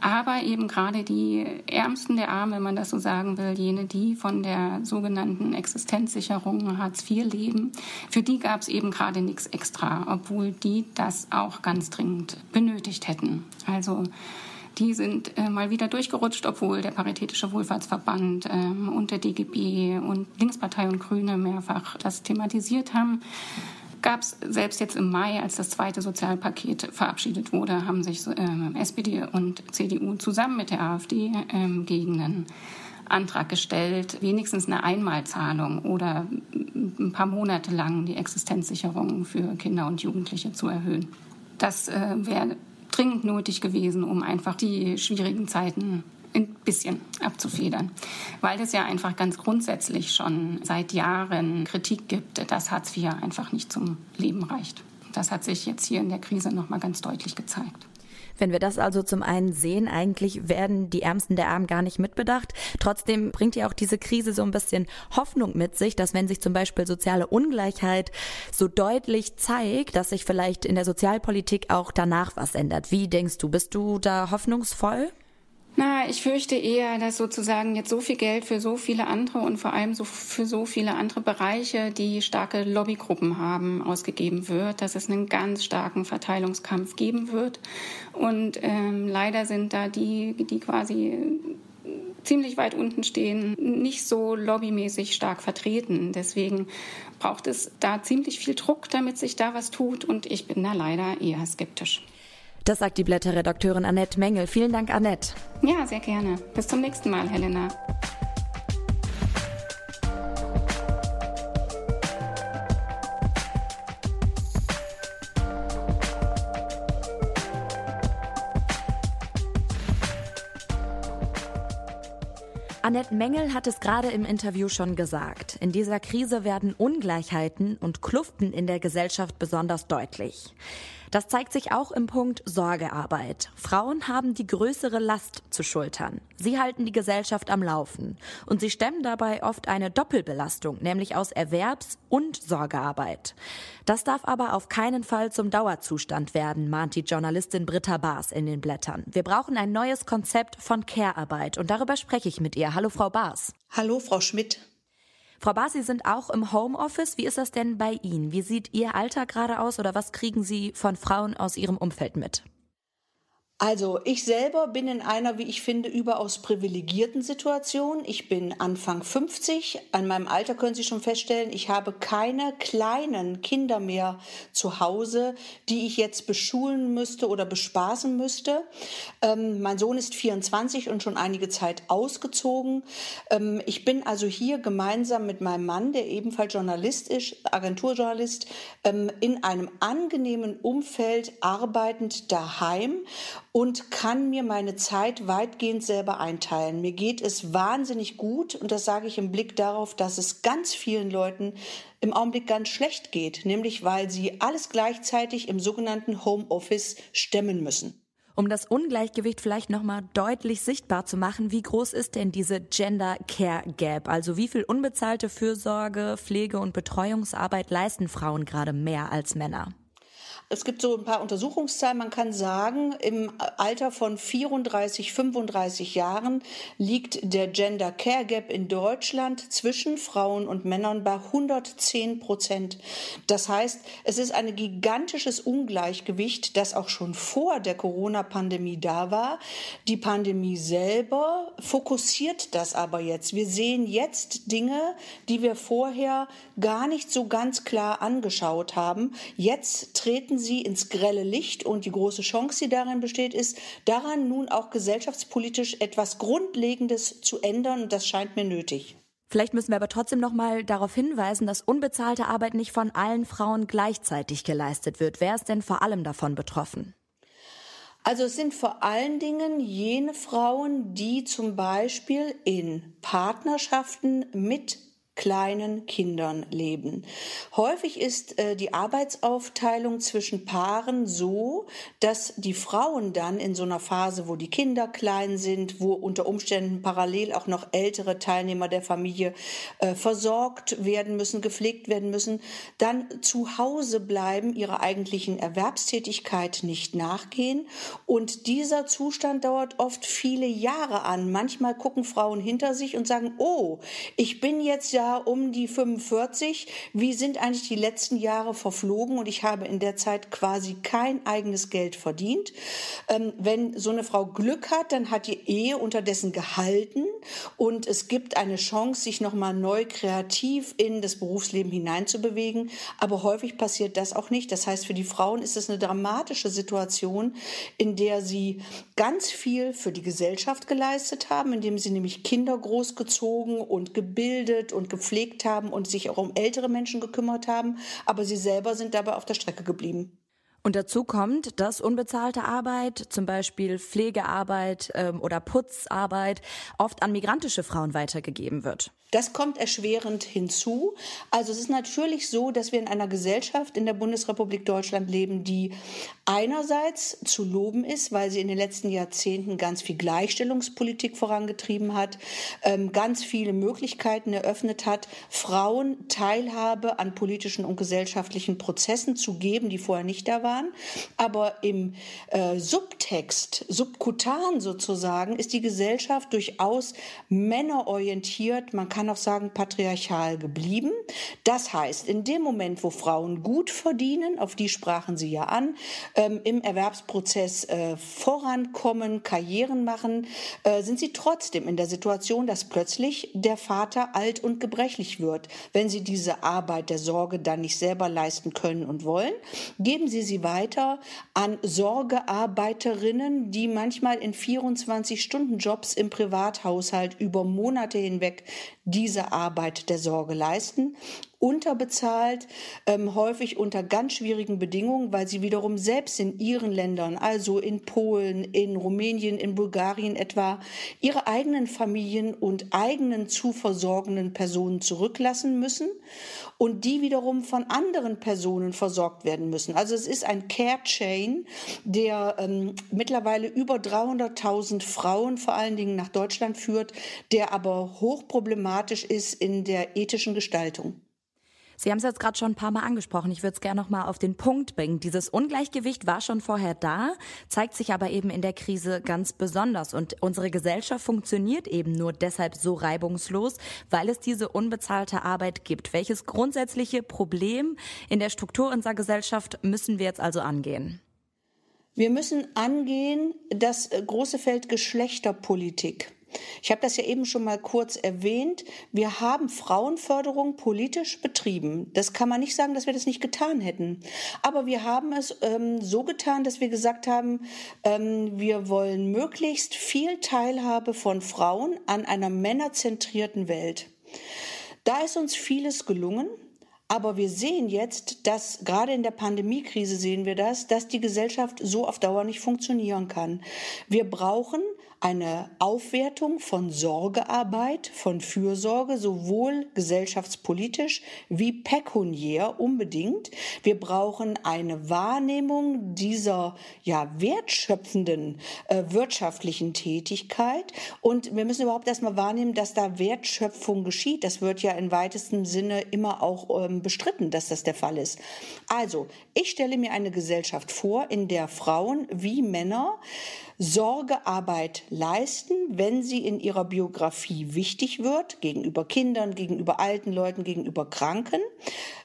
B: Aber eben gerade die Ärmsten der Armen, wenn man das so sagen will, jene, die von der sogenannten Existenzsicherung Hartz IV leben, für die gab es eben gerade nichts extra, obwohl die das auch ganz dringend benötigt hätten. Also die sind äh, mal wieder durchgerutscht, obwohl der Paritätische Wohlfahrtsverband ähm, und der DGB und Linkspartei und Grüne mehrfach das thematisiert haben gab es selbst jetzt im Mai, als das zweite Sozialpaket verabschiedet wurde, haben sich ähm, SPD und CDU zusammen mit der AfD ähm, gegen einen Antrag gestellt, wenigstens eine Einmalzahlung oder ein paar Monate lang die Existenzsicherung für Kinder und Jugendliche zu erhöhen. Das äh, wäre dringend nötig gewesen, um einfach die schwierigen Zeiten ein bisschen abzufedern, weil es ja einfach ganz grundsätzlich schon seit Jahren Kritik gibt, dass Hartz IV einfach nicht zum Leben reicht. Das hat sich jetzt hier in der Krise noch mal ganz deutlich gezeigt.
F: Wenn wir das also zum einen sehen, eigentlich werden die Ärmsten der Armen gar nicht mitbedacht. Trotzdem bringt ja auch diese Krise so ein bisschen Hoffnung mit sich, dass wenn sich zum Beispiel soziale Ungleichheit so deutlich zeigt, dass sich vielleicht in der Sozialpolitik auch danach was ändert. Wie denkst du, bist du da hoffnungsvoll?
B: Na, ich fürchte eher, dass sozusagen jetzt so viel Geld für so viele andere und vor allem so für so viele andere Bereiche, die starke Lobbygruppen haben, ausgegeben wird, dass es einen ganz starken Verteilungskampf geben wird. Und ähm, leider sind da die, die quasi ziemlich weit unten stehen, nicht so lobbymäßig stark vertreten. Deswegen braucht es da ziemlich viel Druck, damit sich da was tut. Und ich bin da leider eher skeptisch.
F: Das sagt die Blätterredakteurin Annette Mengel. Vielen Dank, Annette.
B: Ja, sehr gerne. Bis zum nächsten Mal, Helena.
F: Annette Mengel hat es gerade im Interview schon gesagt. In dieser Krise werden Ungleichheiten und Kluften in der Gesellschaft besonders deutlich. Das zeigt sich auch im Punkt Sorgearbeit. Frauen haben die größere Last zu schultern. Sie halten die Gesellschaft am Laufen. Und sie stemmen dabei oft eine Doppelbelastung, nämlich aus Erwerbs- und Sorgearbeit. Das darf aber auf keinen Fall zum Dauerzustand werden, mahnt die Journalistin Britta Baas in den Blättern. Wir brauchen ein neues Konzept von Care-Arbeit und darüber spreche ich mit ihr. Hallo, Frau Baas.
C: Hallo, Frau Schmidt.
F: Frau Bas, Sie sind auch im Homeoffice. Wie ist das denn bei Ihnen? Wie sieht Ihr Alltag gerade aus oder was kriegen Sie von Frauen aus Ihrem Umfeld mit?
C: Also ich selber bin in einer, wie ich finde, überaus privilegierten Situation. Ich bin Anfang 50. An meinem Alter können Sie schon feststellen, ich habe keine kleinen Kinder mehr zu Hause, die ich jetzt beschulen müsste oder bespaßen müsste. Ähm, mein Sohn ist 24 und schon einige Zeit ausgezogen. Ähm, ich bin also hier gemeinsam mit meinem Mann, der ebenfalls Journalist ist, Agenturjournalist, ähm, in einem angenehmen Umfeld arbeitend daheim und kann mir meine Zeit weitgehend selber einteilen. Mir geht es wahnsinnig gut und das sage ich im Blick darauf, dass es ganz vielen Leuten im Augenblick ganz schlecht geht, nämlich weil sie alles gleichzeitig im sogenannten Homeoffice stemmen müssen.
F: Um das Ungleichgewicht vielleicht nochmal deutlich sichtbar zu machen, wie groß ist denn diese Gender Care Gap? Also wie viel unbezahlte Fürsorge, Pflege und Betreuungsarbeit leisten Frauen gerade mehr als Männer?
C: Es gibt so ein paar Untersuchungszahlen. Man kann sagen, im Alter von 34, 35 Jahren liegt der Gender Care Gap in Deutschland zwischen Frauen und Männern bei 110 Prozent. Das heißt, es ist ein gigantisches Ungleichgewicht, das auch schon vor der Corona-Pandemie da war. Die Pandemie selber fokussiert das aber jetzt. Wir sehen jetzt Dinge, die wir vorher gar nicht so ganz klar angeschaut haben. Jetzt treten sie ins grelle Licht und die große Chance, die darin besteht, ist, daran nun auch gesellschaftspolitisch etwas Grundlegendes zu ändern und das scheint mir nötig.
F: Vielleicht müssen wir aber trotzdem noch mal darauf hinweisen, dass unbezahlte Arbeit nicht von allen Frauen gleichzeitig geleistet wird. Wer ist denn vor allem davon betroffen?
C: Also es sind vor allen Dingen jene Frauen, die zum Beispiel in Partnerschaften mit kleinen Kindern leben. Häufig ist äh, die Arbeitsaufteilung zwischen Paaren so, dass die Frauen dann in so einer Phase, wo die Kinder klein sind, wo unter Umständen parallel auch noch ältere Teilnehmer der Familie äh, versorgt werden müssen, gepflegt werden müssen, dann zu Hause bleiben, ihrer eigentlichen Erwerbstätigkeit nicht nachgehen. Und dieser Zustand dauert oft viele Jahre an. Manchmal gucken Frauen hinter sich und sagen, oh, ich bin jetzt ja um die 45. Wie sind eigentlich die letzten Jahre verflogen? Und ich habe in der Zeit quasi kein eigenes Geld verdient. Ähm, wenn so eine Frau Glück hat, dann hat die Ehe unterdessen gehalten und es gibt eine Chance, sich nochmal neu kreativ in das Berufsleben hineinzubewegen. Aber häufig passiert das auch nicht. Das heißt, für die Frauen ist es eine dramatische Situation, in der sie ganz viel für die Gesellschaft geleistet haben, indem sie nämlich Kinder großgezogen und gebildet und gepflegt haben und sich auch um ältere Menschen gekümmert haben, aber sie selber sind dabei auf der Strecke geblieben.
F: Und dazu kommt, dass unbezahlte Arbeit, zum Beispiel Pflegearbeit ähm, oder Putzarbeit, oft an migrantische Frauen weitergegeben wird.
C: Das kommt erschwerend hinzu. Also es ist natürlich so, dass wir in einer Gesellschaft in der Bundesrepublik Deutschland leben, die einerseits zu loben ist, weil sie in den letzten Jahrzehnten ganz viel Gleichstellungspolitik vorangetrieben hat, ähm, ganz viele Möglichkeiten eröffnet hat, Frauen Teilhabe an politischen und gesellschaftlichen Prozessen zu geben, die vorher nicht da waren. Aber im äh, Subtext, subkutan sozusagen, ist die Gesellschaft durchaus männerorientiert. Man kann auch sagen, patriarchal geblieben. Das heißt, in dem Moment, wo Frauen gut verdienen, auf die sprachen Sie ja an, ähm, im Erwerbsprozess äh, vorankommen, Karrieren machen, äh, sind sie trotzdem in der Situation, dass plötzlich der Vater alt und gebrechlich wird. Wenn sie diese Arbeit der Sorge dann nicht selber leisten können und wollen, geben sie sie weiter an Sorgearbeiterinnen, die manchmal in 24-Stunden-Jobs im Privathaushalt über Monate hinweg diese Arbeit der Sorge leisten. Unterbezahlt, ähm, häufig unter ganz schwierigen Bedingungen, weil sie wiederum selbst in ihren Ländern, also in Polen, in Rumänien, in Bulgarien etwa, ihre eigenen Familien und eigenen zu versorgenden Personen zurücklassen müssen und die wiederum von anderen Personen versorgt werden müssen. Also es ist ein Care Chain, der ähm, mittlerweile über 300.000 Frauen vor allen Dingen nach Deutschland führt, der aber hochproblematisch ist in der ethischen Gestaltung.
F: Sie haben es jetzt gerade schon ein paar Mal angesprochen. Ich würde es gerne noch mal auf den Punkt bringen. Dieses Ungleichgewicht war schon vorher da, zeigt sich aber eben in der Krise ganz besonders. Und unsere Gesellschaft funktioniert eben nur deshalb so reibungslos, weil es diese unbezahlte Arbeit gibt. Welches grundsätzliche Problem in der Struktur unserer Gesellschaft müssen wir jetzt also angehen?
C: Wir müssen angehen das äh, große Feld Geschlechterpolitik. Ich habe das ja eben schon mal kurz erwähnt. Wir haben Frauenförderung politisch betrieben. Das kann man nicht sagen, dass wir das nicht getan hätten. Aber wir haben es ähm, so getan, dass wir gesagt haben, ähm, wir wollen möglichst viel Teilhabe von Frauen an einer männerzentrierten Welt. Da ist uns vieles gelungen. Aber wir sehen jetzt, dass gerade in der Pandemiekrise sehen wir das, dass die Gesellschaft so auf Dauer nicht funktionieren kann. Wir brauchen eine Aufwertung von Sorgearbeit, von Fürsorge, sowohl gesellschaftspolitisch wie pekuniär unbedingt. Wir brauchen eine Wahrnehmung dieser ja wertschöpfenden äh, wirtschaftlichen Tätigkeit und wir müssen überhaupt erstmal wahrnehmen, dass da Wertschöpfung geschieht. Das wird ja in weitestem Sinne immer auch ähm, bestritten, dass das der Fall ist. Also, ich stelle mir eine Gesellschaft vor, in der Frauen wie Männer Sorgearbeit leisten, wenn sie in ihrer Biografie wichtig wird, gegenüber Kindern, gegenüber alten Leuten, gegenüber Kranken,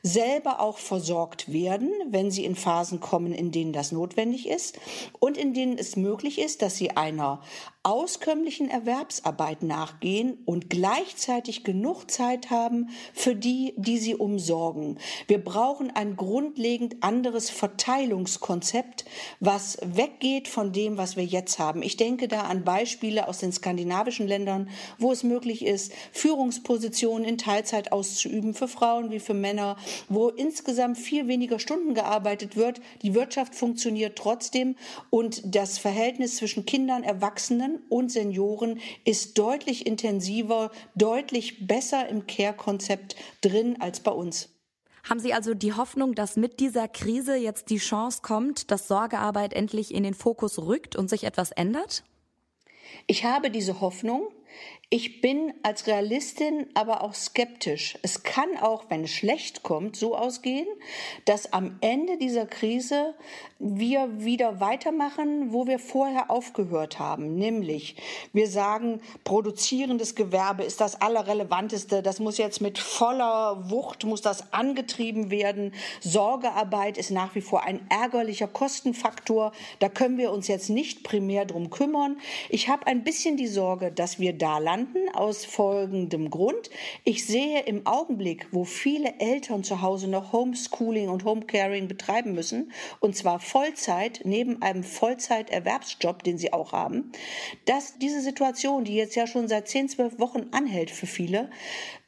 C: selber auch versorgt werden, wenn sie in Phasen kommen, in denen das notwendig ist und in denen es möglich ist, dass sie einer auskömmlichen Erwerbsarbeit nachgehen und gleichzeitig genug Zeit haben für die, die sie umsorgen. Wir brauchen ein grundlegend anderes Verteilungskonzept, was weggeht von dem, was wir jetzt haben. Ich denke da an Beispiele aus den skandinavischen Ländern, wo es möglich ist, Führungspositionen in Teilzeit auszuüben für Frauen wie für Männer, wo insgesamt viel weniger Stunden gearbeitet wird. Die Wirtschaft funktioniert trotzdem und das Verhältnis zwischen Kindern, Erwachsenen und Senioren ist deutlich intensiver, deutlich besser im Care-Konzept drin als bei uns.
F: Haben Sie also die Hoffnung, dass mit dieser Krise jetzt die Chance kommt, dass Sorgearbeit endlich in den Fokus rückt und sich etwas ändert?
C: Ich habe diese Hoffnung. Ich bin als Realistin aber auch skeptisch. Es kann auch, wenn es schlecht kommt, so ausgehen, dass am Ende dieser Krise wir wieder weitermachen, wo wir vorher aufgehört haben. Nämlich, wir sagen, produzierendes Gewerbe ist das Allerrelevanteste. Das muss jetzt mit voller Wucht, muss das angetrieben werden. Sorgearbeit ist nach wie vor ein ärgerlicher Kostenfaktor. Da können wir uns jetzt nicht primär drum kümmern. Ich habe ein bisschen die Sorge, dass wir da landen aus folgendem Grund. Ich sehe im Augenblick, wo viele Eltern zu Hause noch Homeschooling und Homecaring betreiben müssen, und zwar Vollzeit neben einem Vollzeiterwerbsjob, den sie auch haben, dass diese Situation, die jetzt ja schon seit 10, 12 Wochen anhält für viele,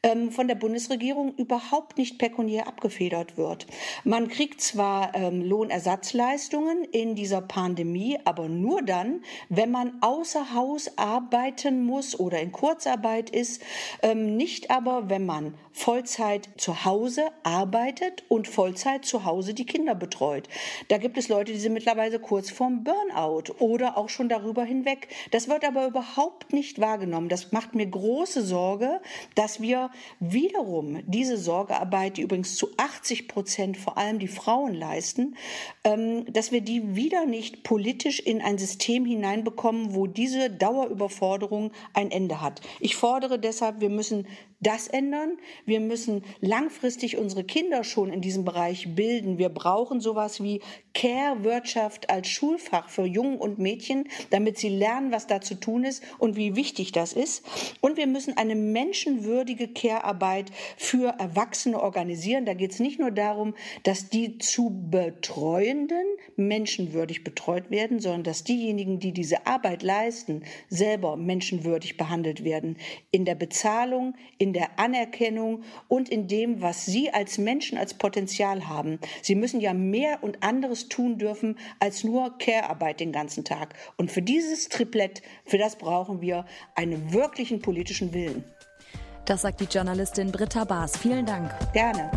C: ähm, von der Bundesregierung überhaupt nicht pekuniär abgefedert wird. Man kriegt zwar ähm, Lohnersatzleistungen in dieser Pandemie, aber nur dann, wenn man außer Haus arbeiten muss oder in Kurzarbeit ist, ähm, nicht aber, wenn man Vollzeit zu Hause arbeitet und Vollzeit zu Hause die Kinder betreut. Da gibt es Leute, die sind mittlerweile kurz vorm Burnout oder auch schon darüber hinweg. Das wird aber überhaupt nicht wahrgenommen. Das macht mir große Sorge, dass wir wiederum diese Sorgearbeit, die übrigens zu 80 Prozent vor allem die Frauen leisten, ähm, dass wir die wieder nicht politisch in ein System hineinbekommen, wo diese Dauerüberforderung ein Ende hat. Ich fordere deshalb, wir müssen das ändern. Wir müssen langfristig unsere Kinder schon in diesem Bereich bilden. Wir brauchen sowas wie Care-Wirtschaft als Schulfach für Jungen und Mädchen, damit sie lernen, was da zu tun ist und wie wichtig das ist. Und wir müssen eine menschenwürdige Care-Arbeit für Erwachsene organisieren. Da geht es nicht nur darum, dass die zu Betreuenden menschenwürdig betreut werden, sondern dass diejenigen, die diese Arbeit leisten, selber menschenwürdig behandelt werden. In der Bezahlung, in der Anerkennung und in dem, was sie als Menschen als Potenzial haben. Sie müssen ja mehr und anderes tun dürfen als nur Care-Arbeit den ganzen Tag. Und für dieses Triplett, für das brauchen wir einen wirklichen politischen Willen.
F: Das sagt die Journalistin Britta Baas. Vielen Dank.
C: Gerne.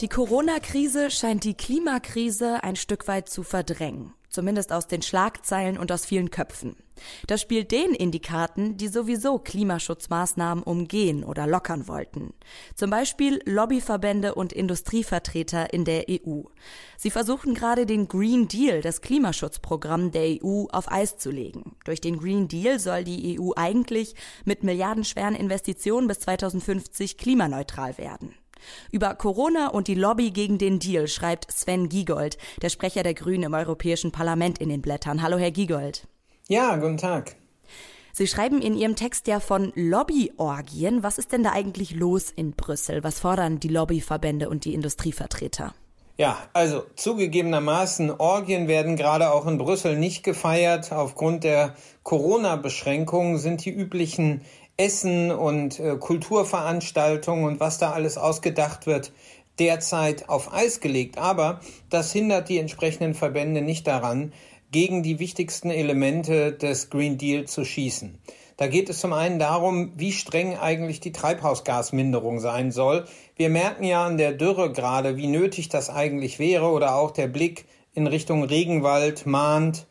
F: Die Corona-Krise scheint die Klimakrise ein Stück weit zu verdrängen. Zumindest aus den Schlagzeilen und aus vielen Köpfen. Das spielt denen in die Karten, die sowieso Klimaschutzmaßnahmen umgehen oder lockern wollten. Zum Beispiel Lobbyverbände und Industrievertreter in der EU. Sie versuchen gerade den Green Deal, das Klimaschutzprogramm der EU, auf Eis zu legen. Durch den Green Deal soll die EU eigentlich mit milliardenschweren Investitionen bis 2050 klimaneutral werden. Über Corona und die Lobby gegen den Deal schreibt Sven Giegold, der Sprecher der Grünen im Europäischen Parlament in den Blättern. Hallo, Herr Giegold.
D: Ja, guten Tag.
F: Sie schreiben in Ihrem Text ja von Lobbyorgien. Was ist denn da eigentlich los in Brüssel? Was fordern die Lobbyverbände und die Industrievertreter?
D: Ja, also zugegebenermaßen, Orgien werden gerade auch in Brüssel nicht gefeiert. Aufgrund der Corona-Beschränkungen sind die üblichen Essen und äh, Kulturveranstaltungen und was da alles ausgedacht wird, derzeit auf Eis gelegt. Aber das hindert die entsprechenden Verbände nicht daran, gegen die wichtigsten Elemente des Green Deal zu schießen. Da geht es zum einen darum, wie streng eigentlich die Treibhausgasminderung sein soll. Wir merken ja an der Dürre gerade, wie nötig das eigentlich wäre oder auch der Blick in Richtung Regenwald mahnt,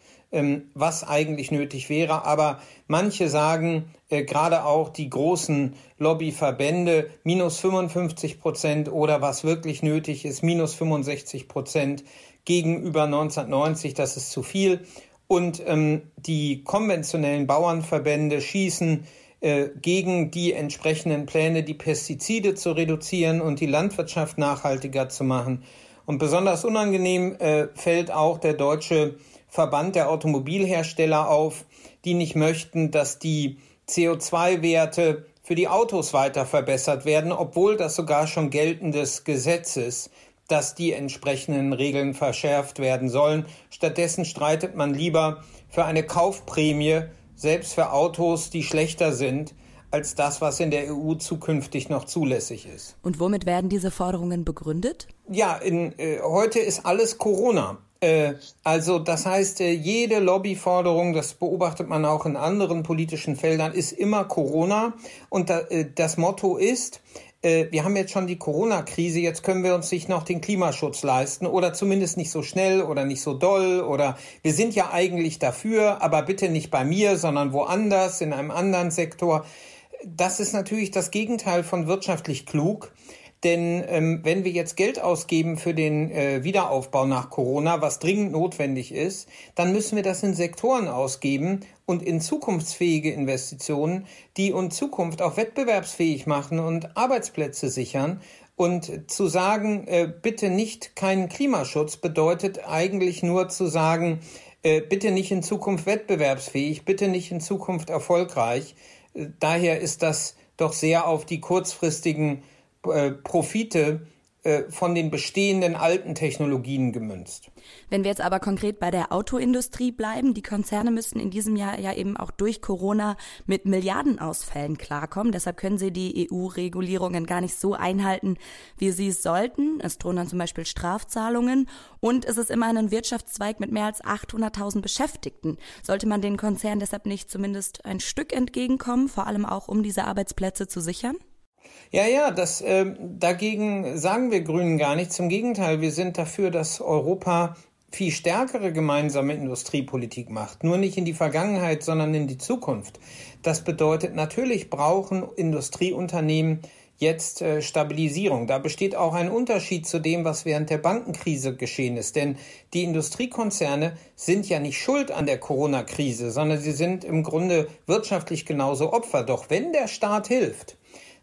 D: was eigentlich nötig wäre. Aber manche sagen, äh, gerade auch die großen Lobbyverbände, minus 55 Prozent oder was wirklich nötig ist, minus 65 Prozent gegenüber 1990, das ist zu viel. Und ähm, die konventionellen Bauernverbände schießen äh, gegen die entsprechenden Pläne, die Pestizide zu reduzieren und die Landwirtschaft nachhaltiger zu machen. Und besonders unangenehm äh, fällt auch der deutsche Verband der Automobilhersteller auf, die nicht möchten, dass die CO2-Werte für die Autos weiter verbessert werden, obwohl das sogar schon geltendes Gesetz ist dass die entsprechenden Regeln verschärft werden sollen. Stattdessen streitet man lieber für eine Kaufprämie, selbst für Autos, die schlechter sind, als das, was in der EU zukünftig noch zulässig ist.
F: Und womit werden diese Forderungen begründet?
D: Ja, in, äh, heute ist alles Corona. Äh, also das heißt, äh, jede Lobbyforderung, das beobachtet man auch in anderen politischen Feldern, ist immer Corona. Und äh, das Motto ist, wir haben jetzt schon die Corona-Krise, jetzt können wir uns nicht noch den Klimaschutz leisten oder zumindest nicht so schnell oder nicht so doll oder wir sind ja eigentlich dafür, aber bitte nicht bei mir, sondern woanders, in einem anderen Sektor. Das ist natürlich das Gegenteil von wirtschaftlich klug. Denn ähm, wenn wir jetzt Geld ausgeben für den äh, Wiederaufbau nach Corona, was dringend notwendig ist, dann müssen wir das in Sektoren ausgeben und in zukunftsfähige Investitionen, die uns Zukunft auch wettbewerbsfähig machen und Arbeitsplätze sichern. Und zu sagen, äh, bitte nicht keinen Klimaschutz, bedeutet eigentlich nur zu sagen, äh, bitte nicht in Zukunft wettbewerbsfähig, bitte nicht in Zukunft erfolgreich. Äh, daher ist das doch sehr auf die kurzfristigen äh, Profite äh, von den bestehenden alten Technologien gemünzt.
F: Wenn wir jetzt aber konkret bei der Autoindustrie bleiben, die Konzerne müssen in diesem Jahr ja eben auch durch Corona mit Milliardenausfällen klarkommen. Deshalb können sie die EU-Regulierungen gar nicht so einhalten, wie sie es sollten. Es drohen dann zum Beispiel Strafzahlungen und es ist immerhin ein Wirtschaftszweig mit mehr als 800.000 Beschäftigten. Sollte man den Konzernen deshalb nicht zumindest ein Stück entgegenkommen, vor allem auch um diese Arbeitsplätze zu sichern?
D: Ja, ja, das, äh, dagegen sagen wir Grünen gar nichts. Im Gegenteil, wir sind dafür, dass Europa viel stärkere gemeinsame Industriepolitik macht. Nur nicht in die Vergangenheit, sondern in die Zukunft. Das bedeutet, natürlich brauchen Industrieunternehmen jetzt äh, Stabilisierung. Da besteht auch ein Unterschied zu dem, was während der Bankenkrise geschehen ist. Denn die Industriekonzerne sind ja nicht schuld an der Corona-Krise, sondern sie sind im Grunde wirtschaftlich genauso Opfer. Doch wenn der Staat hilft,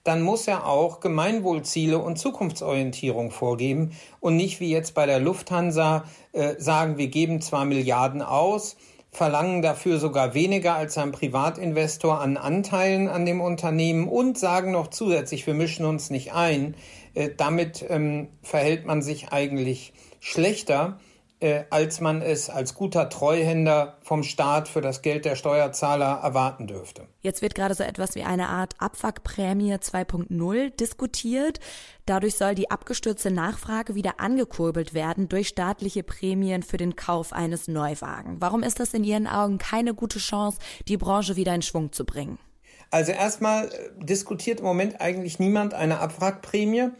D: dann muss er auch Gemeinwohlziele und Zukunftsorientierung vorgeben und nicht wie jetzt bei der Lufthansa äh, sagen, wir geben zwar Milliarden aus, verlangen dafür sogar weniger als ein Privatinvestor an Anteilen an dem Unternehmen und sagen noch zusätzlich, wir mischen uns nicht ein. Äh, damit ähm, verhält man sich eigentlich schlechter äh, als man es als guter Treuhänder vom Staat für das Geld der Steuerzahler erwarten dürfte.
F: Jetzt wird gerade so etwas wie eine Art Abwrackprämie 2.0 diskutiert. Dadurch soll die abgestürzte Nachfrage wieder angekurbelt werden durch staatliche Prämien für den Kauf eines Neuwagen. Warum ist das in Ihren Augen keine gute Chance, die Branche wieder in Schwung zu bringen?
D: Also erstmal äh, diskutiert im Moment eigentlich niemand eine Abwrackprämie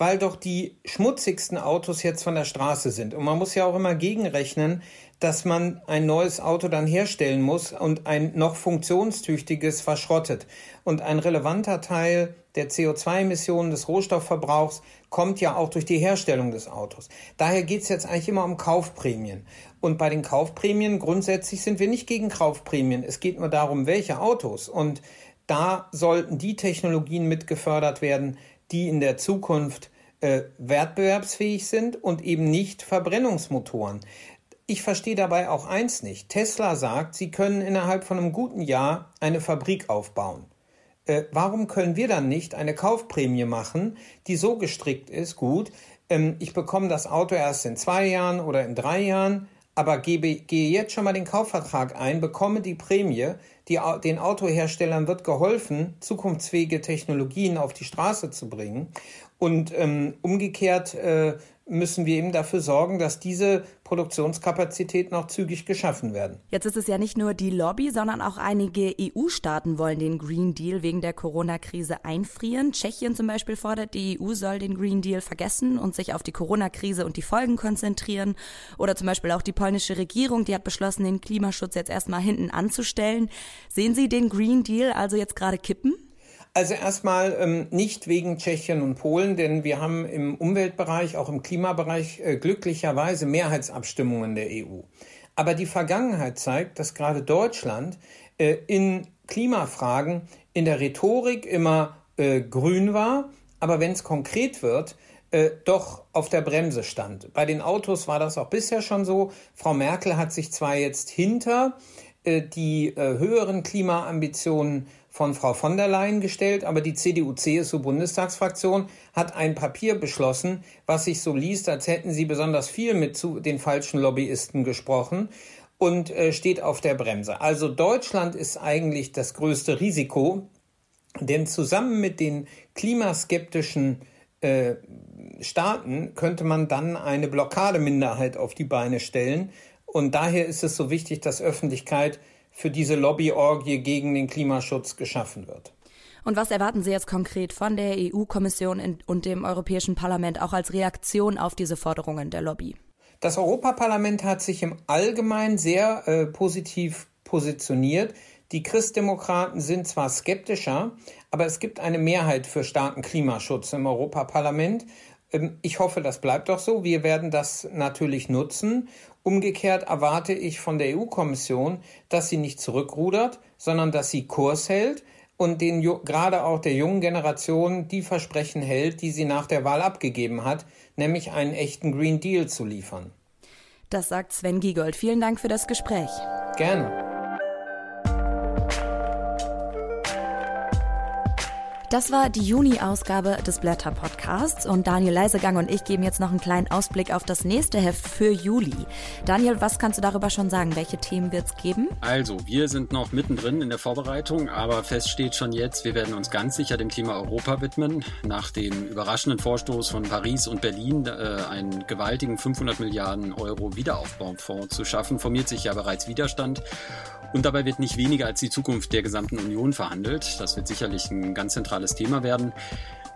D: weil doch die schmutzigsten Autos jetzt von der Straße sind. Und man muss ja auch immer gegenrechnen, dass man ein neues Auto dann herstellen muss und ein noch funktionstüchtiges verschrottet. Und ein relevanter Teil der CO2-Emissionen des Rohstoffverbrauchs kommt ja auch durch die Herstellung des Autos. Daher geht es jetzt eigentlich immer um Kaufprämien. Und bei den Kaufprämien grundsätzlich sind wir nicht gegen Kaufprämien. Es geht nur darum, welche Autos. Und da sollten die Technologien mit gefördert werden, die in der Zukunft äh, wettbewerbsfähig sind und eben nicht Verbrennungsmotoren. Ich verstehe dabei auch eins nicht. Tesla sagt, sie können innerhalb von einem guten Jahr eine Fabrik aufbauen. Äh, warum können wir dann nicht eine Kaufprämie machen, die so gestrickt ist, gut, ähm, ich bekomme das Auto erst in zwei Jahren oder in drei Jahren, aber gebe, gehe jetzt schon mal den Kaufvertrag ein, bekomme die Prämie, die, den Autoherstellern wird geholfen, zukunftsfähige Technologien auf die Straße zu bringen. Und ähm, umgekehrt äh, müssen wir eben dafür sorgen, dass diese Produktionskapazitäten auch zügig geschaffen werden.
F: Jetzt ist es ja nicht nur die Lobby, sondern auch einige EU-Staaten wollen den Green Deal wegen der Corona-Krise einfrieren. Tschechien zum Beispiel fordert, die EU soll den Green Deal vergessen und sich auf die Corona-Krise und die Folgen konzentrieren. Oder zum Beispiel auch die polnische Regierung, die hat beschlossen, den Klimaschutz jetzt erstmal hinten anzustellen. Sehen Sie den Green Deal also jetzt gerade kippen?
D: Also erstmal ähm, nicht wegen Tschechien und Polen, denn wir haben im Umweltbereich, auch im Klimabereich äh, glücklicherweise Mehrheitsabstimmungen der EU. Aber die Vergangenheit zeigt, dass gerade Deutschland äh, in Klimafragen in der Rhetorik immer äh, grün war, aber wenn es konkret wird, äh, doch auf der Bremse stand. Bei den Autos war das auch bisher schon so. Frau Merkel hat sich zwar jetzt hinter die äh, höheren Klimaambitionen von Frau von der Leyen gestellt, aber die CDU-CSU-Bundestagsfraktion hat ein Papier beschlossen, was sich so liest, als hätten sie besonders viel mit zu den falschen Lobbyisten gesprochen und äh, steht auf der Bremse. Also Deutschland ist eigentlich das größte Risiko, denn zusammen mit den klimaskeptischen äh, Staaten könnte man dann eine Blockademinderheit auf die Beine stellen. Und daher ist es so wichtig, dass Öffentlichkeit für diese Lobbyorgie gegen den Klimaschutz geschaffen wird.
F: Und was erwarten Sie jetzt konkret von der EU-Kommission und dem Europäischen Parlament auch als Reaktion auf diese Forderungen der Lobby?
D: Das Europaparlament hat sich im Allgemeinen sehr äh, positiv positioniert. Die Christdemokraten sind zwar skeptischer, aber es gibt eine Mehrheit für starken Klimaschutz im Europaparlament. Ähm, ich hoffe, das bleibt doch so. Wir werden das natürlich nutzen Umgekehrt erwarte ich von der EU-Kommission, dass sie nicht zurückrudert, sondern dass sie Kurs hält und den gerade auch der jungen Generation die Versprechen hält, die sie nach der Wahl abgegeben hat, nämlich einen echten Green Deal zu liefern.
F: Das sagt Sven Giegold. Vielen Dank für das Gespräch.
D: Gerne.
F: Das war die Juni-Ausgabe des Blätter-Podcasts und Daniel Leisegang und ich geben jetzt noch einen kleinen Ausblick auf das nächste Heft für Juli. Daniel, was kannst du darüber schon sagen? Welche Themen wird es geben?
G: Also, wir sind noch mittendrin in der Vorbereitung, aber fest steht schon jetzt, wir werden uns ganz sicher dem Thema Europa widmen. Nach dem überraschenden Vorstoß von Paris und Berlin, äh, einen gewaltigen 500 Milliarden Euro Wiederaufbaufonds zu schaffen, formiert sich ja bereits Widerstand. Und dabei wird nicht weniger als die Zukunft der gesamten Union verhandelt. Das wird sicherlich ein ganz zentrales Thema werden.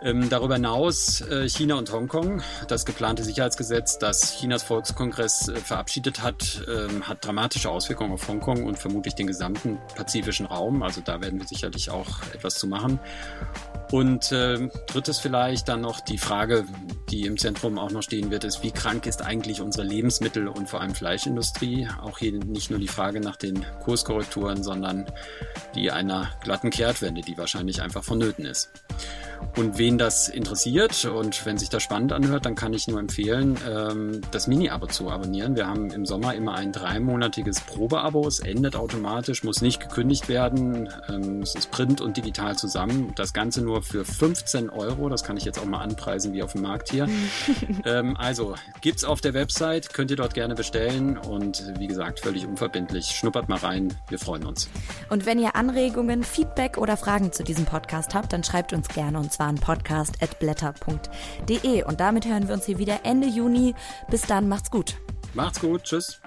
G: Ähm, darüber hinaus äh, China und Hongkong. Das geplante Sicherheitsgesetz, das Chinas Volkskongress äh, verabschiedet hat, ähm, hat dramatische Auswirkungen auf Hongkong und vermutlich den gesamten pazifischen Raum. Also da werden wir sicherlich auch etwas zu machen. Und äh, drittes vielleicht dann noch die Frage, die im Zentrum auch noch stehen wird, ist, wie krank ist eigentlich unsere Lebensmittel- und vor allem Fleischindustrie? Auch hier nicht nur die Frage nach den Kurskorrekturen, sondern die einer glatten Kehrtwende, die wahrscheinlich einfach vonnöten ist. Und wen das interessiert und wenn sich das spannend anhört, dann kann ich nur empfehlen, ähm, das Mini-Abo zu abonnieren. Wir haben im Sommer immer ein dreimonatiges Probeabo. Es endet automatisch, muss nicht gekündigt werden. Ähm, es ist print und digital zusammen. Das Ganze nur für 15 Euro. Das kann ich jetzt auch mal anpreisen wie auf dem Markt hier. ähm, also gibt's auf der Website, könnt ihr dort gerne bestellen und wie gesagt, völlig unverbindlich. Schnuppert mal rein. Wir freuen uns.
F: Und wenn ihr Anregungen, Feedback oder Fragen zu diesem Podcast habt, dann schreibt uns gerne und zwar an podcast.blätter.de. Und damit hören wir uns hier wieder Ende Juni. Bis dann, macht's gut.
G: Macht's gut, tschüss.